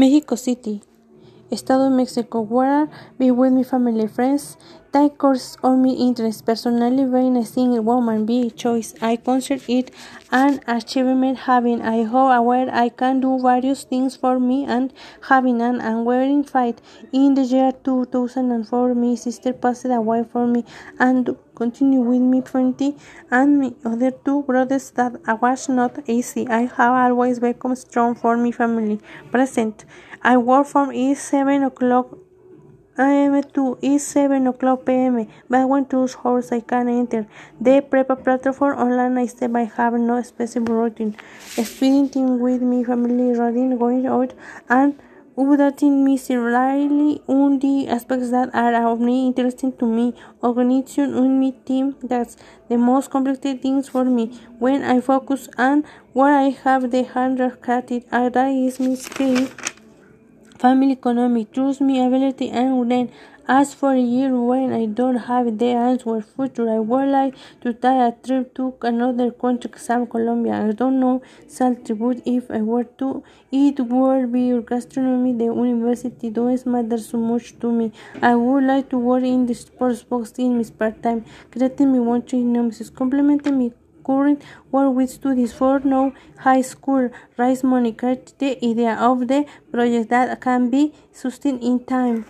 Mexico City, Estado de Mexico, where be with my family, friends, take courses on my interests. Personally, being a single woman, be choice. I consider it an achievement having I hope aware I can do various things for me and having an unwavering fight. In the year 2004, my sister passed away for me and continue with me twenty and my other two brothers that I was not easy. I have always become strong for my family. Present. I work from is seven o'clock am to is 7 o'clock pm, but when two hours I can enter the prepper platform online I step I have no specific routine. Spending with my family, reading, going out, and updating me serially on the aspects that are of me interesting to me. Organization on my team, that's the most complicated things for me. When I focus on what I have the hundred credit, that is my skill family economy, trust me, ability, and then as for a year when I don't have the answer future, I would like to take a trip to another country, example Colombia. I don't know salty, but if I were to, it would be your gastronomy. The university doesn't matter so much to me. I would like to work in the sports box in my spare time, creating me one trigonometry, complementing me current with studies for no high school. Raise money create the idea of the project that can be sustained in time.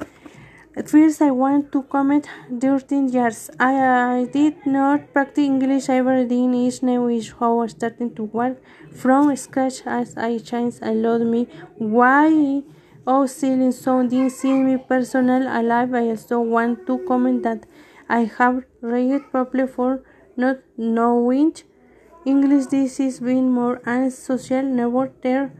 At first i want to comment 13 years. I, I did not practice english. Ever in each language how I starting to work from scratch as i changed love me why oh selling something seeing me personal alive i also want to comment that i have read properly for not knowing English this is being more and social never there